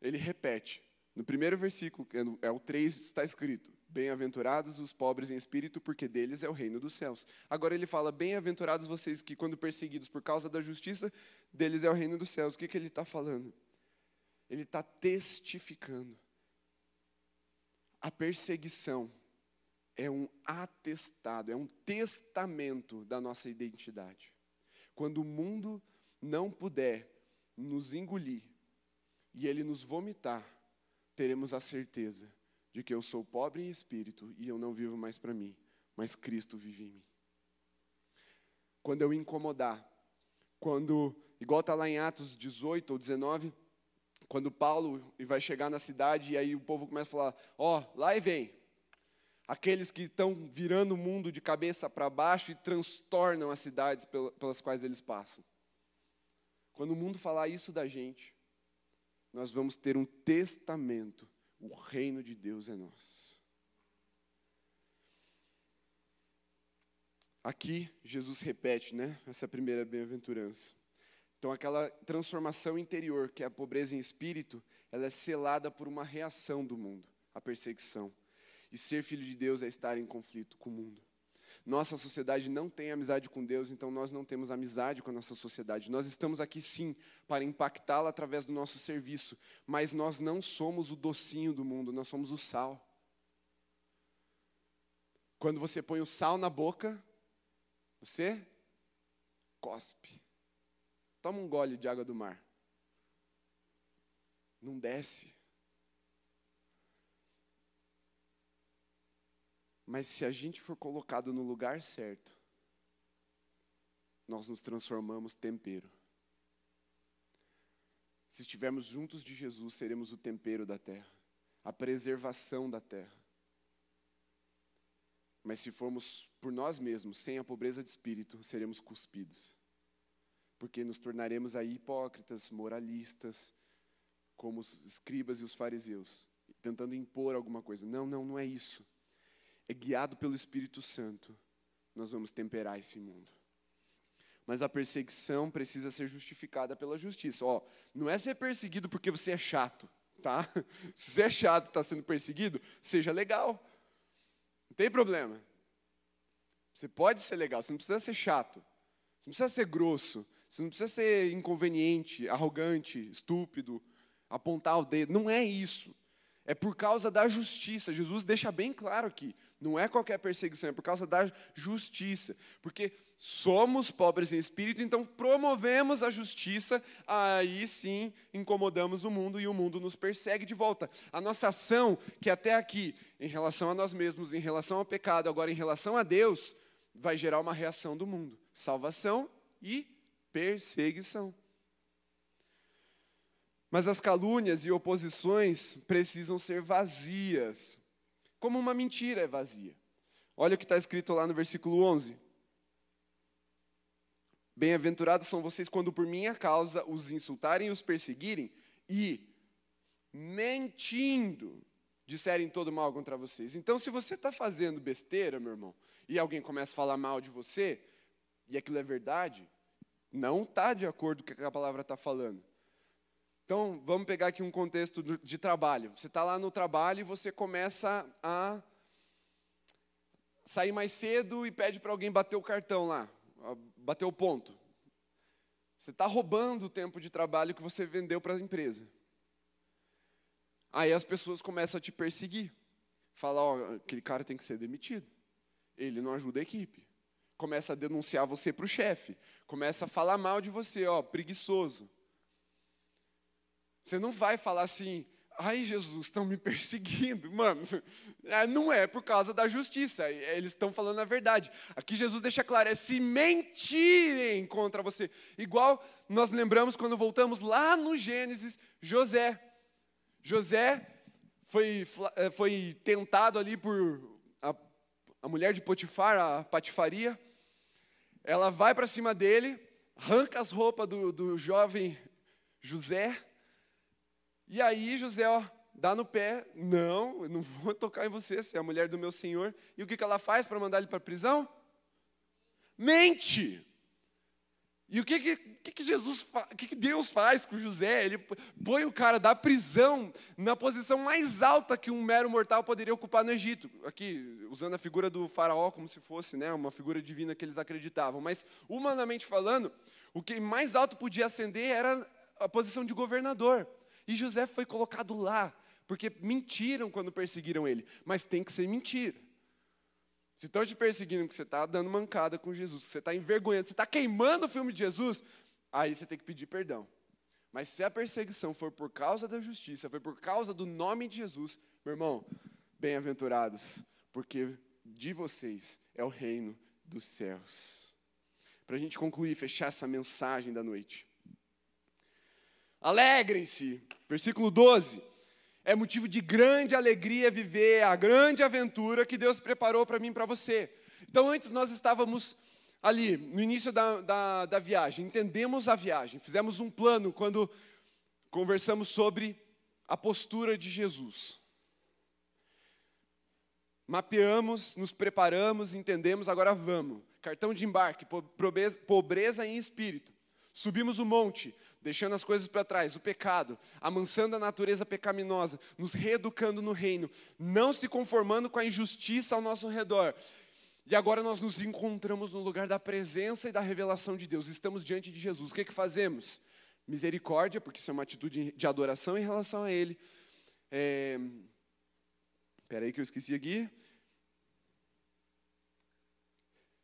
Ele repete. No primeiro versículo, que é o 3, está escrito: Bem-aventurados os pobres em espírito, porque deles é o reino dos céus. Agora ele fala: Bem-aventurados vocês que, quando perseguidos por causa da justiça, deles é o reino dos céus. O que, que ele está falando? Ele está testificando a perseguição é um atestado, é um testamento da nossa identidade. Quando o mundo não puder nos engolir e ele nos vomitar, teremos a certeza de que eu sou pobre em espírito e eu não vivo mais para mim, mas Cristo vive em mim. Quando eu incomodar, quando, igual está lá em Atos 18 ou 19, quando Paulo vai chegar na cidade e aí o povo começa a falar: Ó, oh, lá e vem. Aqueles que estão virando o mundo de cabeça para baixo e transtornam as cidades pelas quais eles passam. Quando o mundo falar isso da gente, nós vamos ter um testamento: o reino de Deus é nosso. Aqui, Jesus repete, né? Essa primeira bem-aventurança. Então, aquela transformação interior, que é a pobreza em espírito, ela é selada por uma reação do mundo, a perseguição. E ser filho de Deus é estar em conflito com o mundo. Nossa sociedade não tem amizade com Deus, então nós não temos amizade com a nossa sociedade. Nós estamos aqui sim para impactá-la através do nosso serviço, mas nós não somos o docinho do mundo, nós somos o sal. Quando você põe o sal na boca, você cospe. Toma um gole de água do mar. Não desce. Mas se a gente for colocado no lugar certo, nós nos transformamos tempero. Se estivermos juntos de Jesus, seremos o tempero da terra, a preservação da terra. Mas se formos por nós mesmos, sem a pobreza de espírito, seremos cuspidos porque nos tornaremos aí hipócritas, moralistas, como os escribas e os fariseus, tentando impor alguma coisa. Não, não, não é isso. é guiado pelo Espírito Santo, nós vamos temperar esse mundo. Mas a perseguição precisa ser justificada pela justiça. Ó, não é ser perseguido porque você é chato, tá? Se você é chato e está sendo perseguido, seja legal. Não tem problema. Você pode ser legal, você não precisa ser chato. Você não precisa ser grosso. Você não precisa ser inconveniente, arrogante, estúpido, apontar o dedo. Não é isso. É por causa da justiça. Jesus deixa bem claro aqui. Não é qualquer perseguição, é por causa da justiça. Porque somos pobres em espírito, então promovemos a justiça, aí sim incomodamos o mundo e o mundo nos persegue de volta. A nossa ação, que até aqui, em relação a nós mesmos, em relação ao pecado, agora em relação a Deus, vai gerar uma reação do mundo: salvação e perseguição. Mas as calúnias e oposições precisam ser vazias, como uma mentira é vazia. Olha o que está escrito lá no versículo 11. Bem-aventurados são vocês quando por minha causa os insultarem e os perseguirem e, mentindo, disserem todo mal contra vocês. Então, se você está fazendo besteira, meu irmão, e alguém começa a falar mal de você, e aquilo é verdade, não está de acordo com o que a palavra está falando. Então, vamos pegar aqui um contexto de trabalho. Você está lá no trabalho e você começa a sair mais cedo e pede para alguém bater o cartão lá, bater o ponto. Você está roubando o tempo de trabalho que você vendeu para a empresa. Aí as pessoas começam a te perseguir. Fala, ó, aquele cara tem que ser demitido. Ele não ajuda a equipe. Começa a denunciar você para o chefe. Começa a falar mal de você, ó, preguiçoso. Você não vai falar assim, ai Jesus, estão me perseguindo. Mano, é, não é por causa da justiça, é, eles estão falando a verdade. Aqui Jesus deixa claro, é se mentirem contra você. Igual nós lembramos quando voltamos lá no Gênesis, José. José foi, é, foi tentado ali por a, a mulher de Potifar, a patifaria. Ela vai para cima dele, arranca as roupas do, do jovem José, e aí José, ó, dá no pé, não, eu não vou tocar em você, você é a mulher do meu senhor. E o que, que ela faz para mandar ele para a prisão? Mente! E o que, que, que Jesus, o que, que Deus faz com José? Ele põe o cara da prisão na posição mais alta que um mero mortal poderia ocupar no Egito. Aqui, usando a figura do faraó como se fosse né, uma figura divina que eles acreditavam. Mas, humanamente falando, o que mais alto podia ascender era a posição de governador. E José foi colocado lá, porque mentiram quando perseguiram ele. Mas tem que ser mentira. Se estão te perseguindo porque você está dando mancada com Jesus, você está envergonhando, você está queimando o filme de Jesus, aí você tem que pedir perdão. Mas se a perseguição for por causa da justiça, foi por causa do nome de Jesus, meu irmão, bem-aventurados, porque de vocês é o reino dos céus. Para a gente concluir, fechar essa mensagem da noite. Alegrem-se. Versículo 12. É motivo de grande alegria viver a grande aventura que Deus preparou para mim e para você. Então, antes nós estávamos ali, no início da, da, da viagem, entendemos a viagem, fizemos um plano quando conversamos sobre a postura de Jesus. Mapeamos, nos preparamos, entendemos, agora vamos. Cartão de embarque, pobreza, pobreza em espírito. Subimos o monte, deixando as coisas para trás, o pecado, amansando a natureza pecaminosa, nos reeducando no reino, não se conformando com a injustiça ao nosso redor. E agora nós nos encontramos no lugar da presença e da revelação de Deus, estamos diante de Jesus. O que, que fazemos? Misericórdia, porque isso é uma atitude de adoração em relação a Ele. É... Aí que eu esqueci aqui.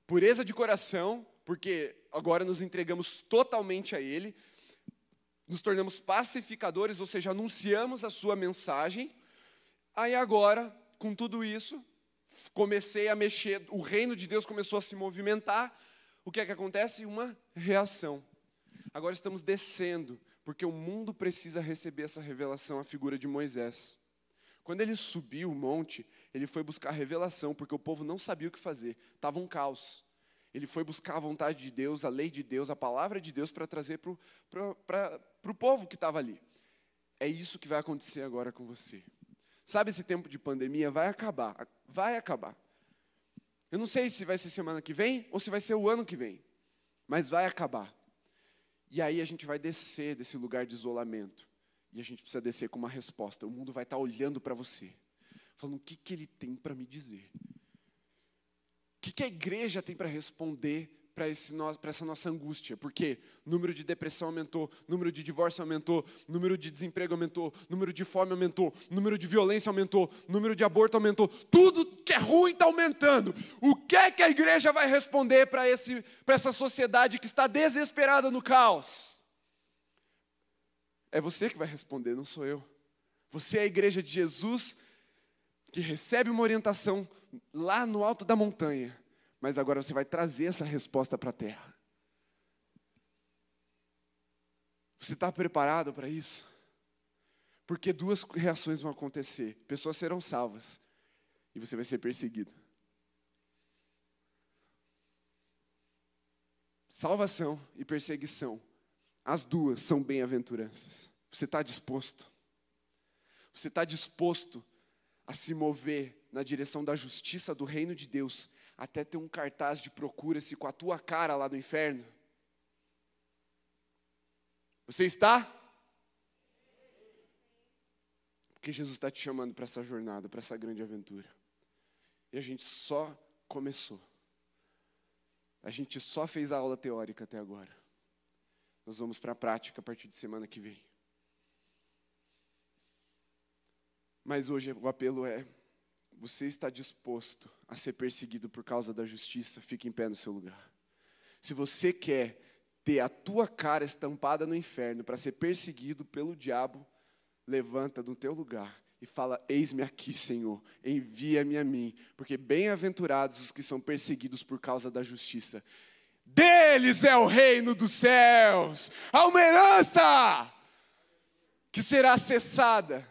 Pureza de coração, porque agora nos entregamos totalmente a Ele, nos tornamos pacificadores, ou seja, anunciamos a Sua mensagem. Aí agora, com tudo isso, comecei a mexer, o reino de Deus começou a se movimentar. O que é que acontece? Uma reação. Agora estamos descendo, porque o mundo precisa receber essa revelação, a figura de Moisés. Quando ele subiu o monte, ele foi buscar revelação, porque o povo não sabia o que fazer, estava um caos. Ele foi buscar a vontade de Deus, a lei de Deus, a palavra de Deus para trazer para o povo que estava ali. É isso que vai acontecer agora com você. Sabe esse tempo de pandemia? Vai acabar. Vai acabar. Eu não sei se vai ser semana que vem ou se vai ser o ano que vem, mas vai acabar. E aí a gente vai descer desse lugar de isolamento. E a gente precisa descer com uma resposta. O mundo vai estar olhando para você, falando: o que, que ele tem para me dizer? Que, que a igreja tem para responder para essa nossa angústia, porque número de depressão aumentou, número de divórcio aumentou, número de desemprego aumentou, número de fome aumentou, número de violência aumentou, número de aborto aumentou, tudo que é ruim está aumentando. O que é que a igreja vai responder para essa sociedade que está desesperada no caos? É você que vai responder, não sou eu. Você é a igreja de Jesus que recebe uma orientação lá no alto da montanha mas agora você vai trazer essa resposta para a terra. Você está preparado para isso? Porque duas reações vão acontecer: pessoas serão salvas e você vai ser perseguido. Salvação e perseguição, as duas são bem-aventuranças. Você está disposto? Você está disposto a se mover na direção da justiça do reino de Deus até ter um cartaz de procura-se com a tua cara lá no inferno? Você está? Porque Jesus está te chamando para essa jornada, para essa grande aventura. E a gente só começou. A gente só fez a aula teórica até agora. Nós vamos para a prática a partir de semana que vem. Mas hoje o apelo é você está disposto a ser perseguido por causa da justiça, fique em pé no seu lugar. Se você quer ter a tua cara estampada no inferno para ser perseguido pelo diabo, levanta do teu lugar e fala: Eis-me aqui, Senhor, envia-me a mim, porque bem-aventurados os que são perseguidos por causa da justiça. Deles é o reino dos céus, a uma herança que será acessada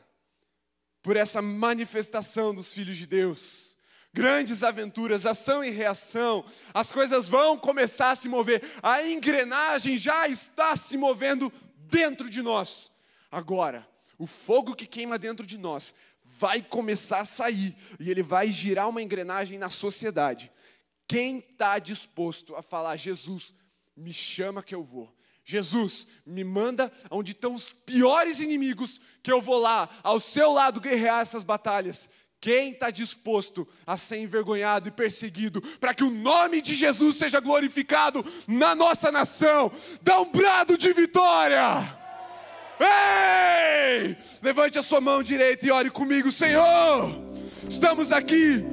por essa manifestação dos filhos de Deus. Grandes aventuras, ação e reação, as coisas vão começar a se mover, a engrenagem já está se movendo dentro de nós. Agora, o fogo que queima dentro de nós vai começar a sair e ele vai girar uma engrenagem na sociedade. Quem está disposto a falar, Jesus, me chama que eu vou. Jesus, me manda onde estão os piores inimigos, que eu vou lá, ao seu lado, guerrear essas batalhas. Quem está disposto a ser envergonhado e perseguido para que o nome de Jesus seja glorificado na nossa nação? Dá um brado de vitória! Ei! Levante a sua mão direita e ore comigo, Senhor. Estamos aqui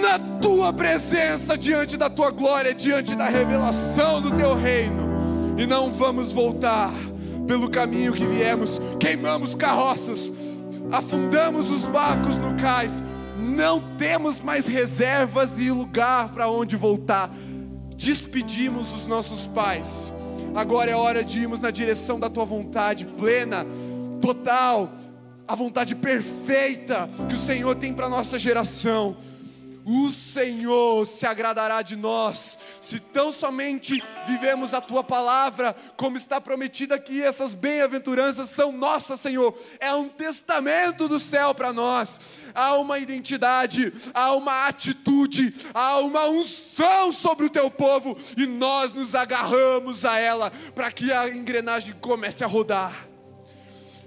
na tua presença, diante da tua glória, diante da revelação do teu reino e não vamos voltar pelo caminho que viemos. Queimamos carroças, afundamos os barcos no cais, não temos mais reservas e lugar para onde voltar. Despedimos os nossos pais. Agora é hora de irmos na direção da tua vontade plena, total, a vontade perfeita que o Senhor tem para nossa geração o Senhor se agradará de nós, se tão somente vivemos a tua palavra, como está prometida aqui, essas bem-aventuranças são nossas, Senhor, é um testamento do céu para nós. Há uma identidade, há uma atitude, há uma unção sobre o teu povo e nós nos agarramos a ela para que a engrenagem comece a rodar,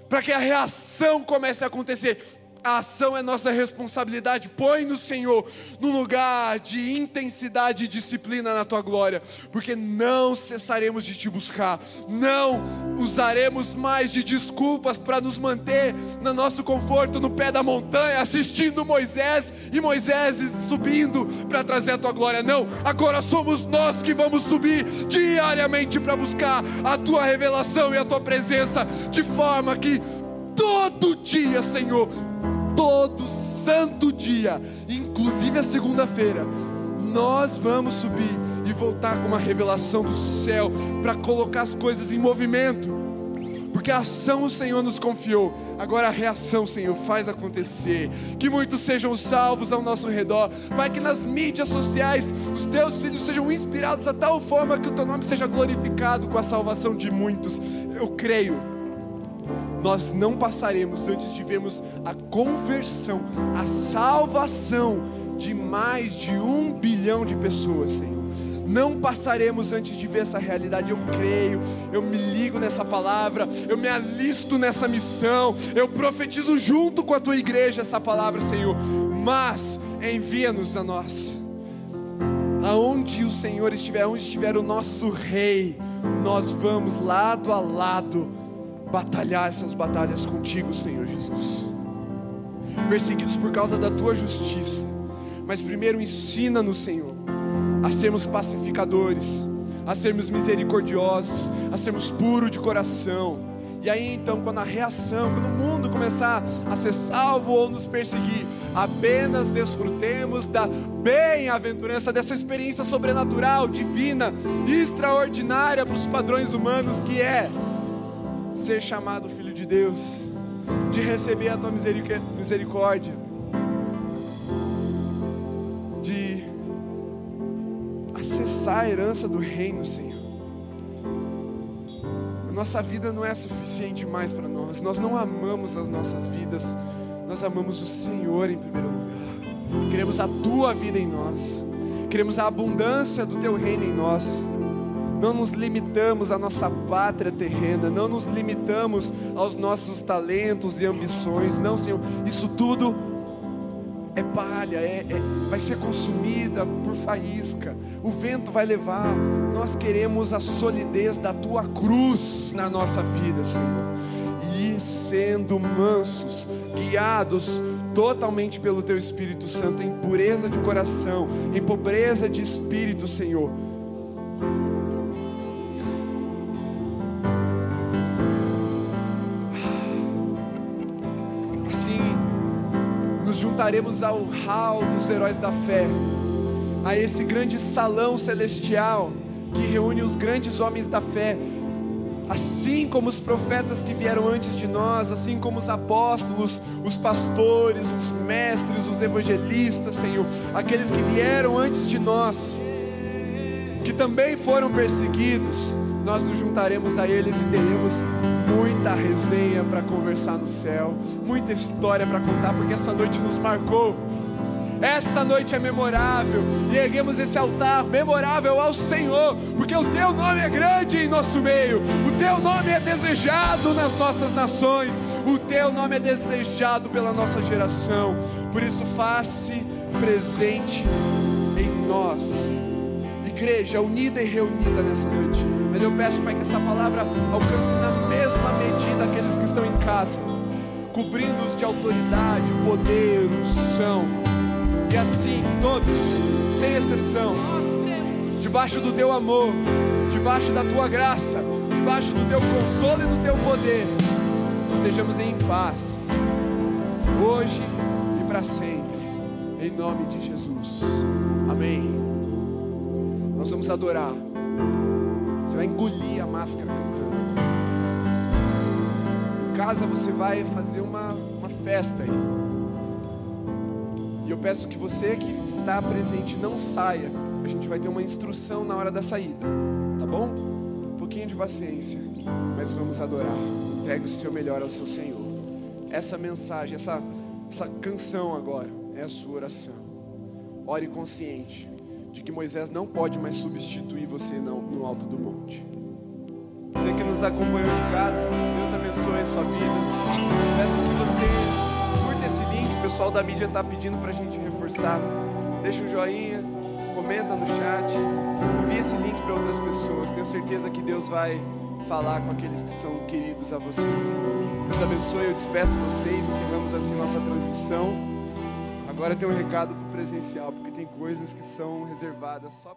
para que a reação comece a acontecer a ação é nossa responsabilidade. Põe no Senhor no lugar de intensidade e disciplina na tua glória, porque não cessaremos de te buscar. Não usaremos mais de desculpas para nos manter no nosso conforto no pé da montanha, assistindo Moisés e Moisés subindo para trazer a tua glória. Não, agora somos nós que vamos subir diariamente para buscar a tua revelação e a tua presença, de forma que todo dia, Senhor, todo santo dia, inclusive a segunda-feira, nós vamos subir e voltar com uma revelação do céu para colocar as coisas em movimento. Porque a ação o Senhor nos confiou, agora a reação, Senhor, faz acontecer. Que muitos sejam salvos ao nosso redor, Pai, que nas mídias sociais os teus filhos sejam inspirados a tal forma que o teu nome seja glorificado com a salvação de muitos. Eu creio nós não passaremos antes de vermos a conversão, a salvação de mais de um bilhão de pessoas, Senhor. Não passaremos antes de ver essa realidade. Eu creio, eu me ligo nessa palavra, eu me alisto nessa missão, eu profetizo junto com a tua igreja essa palavra, Senhor. Mas envia-nos a nós. Aonde o Senhor estiver, onde estiver o nosso rei, nós vamos lado a lado batalhar essas batalhas contigo, Senhor Jesus. Perseguidos por causa da tua justiça, mas primeiro ensina-nos, Senhor, a sermos pacificadores, a sermos misericordiosos, a sermos puros de coração. E aí então, quando a reação, quando o mundo começar a ser salvo ou nos perseguir, apenas desfrutemos da bem-aventurança, dessa experiência sobrenatural, divina, extraordinária para os padrões humanos que é ser chamado filho de Deus, de receber a tua misericórdia, de acessar a herança do reino, Senhor. A nossa vida não é suficiente mais para nós, nós não amamos as nossas vidas, nós amamos o Senhor em primeiro lugar. Queremos a tua vida em nós, queremos a abundância do teu reino em nós não nos limitamos à nossa pátria terrena, não nos limitamos aos nossos talentos e ambições, não, Senhor, isso tudo é palha, é, é, vai ser consumida por faísca, o vento vai levar. Nós queremos a solidez da tua cruz na nossa vida, Senhor, e sendo mansos, guiados totalmente pelo teu Espírito Santo, em pureza de coração, em pobreza de espírito, Senhor juntaremos ao hall dos heróis da fé, a esse grande salão celestial que reúne os grandes homens da fé, assim como os profetas que vieram antes de nós, assim como os apóstolos, os pastores, os mestres, os evangelistas, Senhor, aqueles que vieram antes de nós, que também foram perseguidos, nós nos juntaremos a eles e teremos muita resenha para conversar no céu, muita história para contar, porque essa noite nos marcou. Essa noite é memorável e erguemos esse altar memorável ao Senhor, porque o teu nome é grande em nosso meio, o teu nome é desejado nas nossas nações, o teu nome é desejado pela nossa geração. Por isso, faça presente em nós, igreja unida e reunida nessa noite. Eu peço, Pai, que essa palavra alcance na mesma medida aqueles que estão em casa, cobrindo-os de autoridade, poder, unção. E assim, todos, sem exceção, debaixo do teu amor, debaixo da tua graça, debaixo do teu consolo e do teu poder, estejamos em paz, hoje e para sempre, em nome de Jesus. Amém. Nós vamos adorar. Você vai engolir a máscara cantando. Em casa você vai fazer uma, uma festa aí. E eu peço que você que está presente não saia. A gente vai ter uma instrução na hora da saída. Tá bom? Um pouquinho de paciência. Mas vamos adorar. Entregue o seu melhor ao seu Senhor. Essa mensagem, essa, essa canção agora é a sua oração. Ore consciente de que Moisés não pode mais substituir você no alto do monte. Você que nos acompanhou de casa, Deus abençoe a sua vida. Peço que você curta esse link, o pessoal da mídia está pedindo para a gente reforçar. Deixa um joinha, comenta no chat, envie esse link para outras pessoas. Tenho certeza que Deus vai falar com aqueles que são queridos a vocês. Deus abençoe, eu despeço vocês, encerramos assim nossa transmissão. Agora tem um recado presencial, porque tem coisas que são reservadas só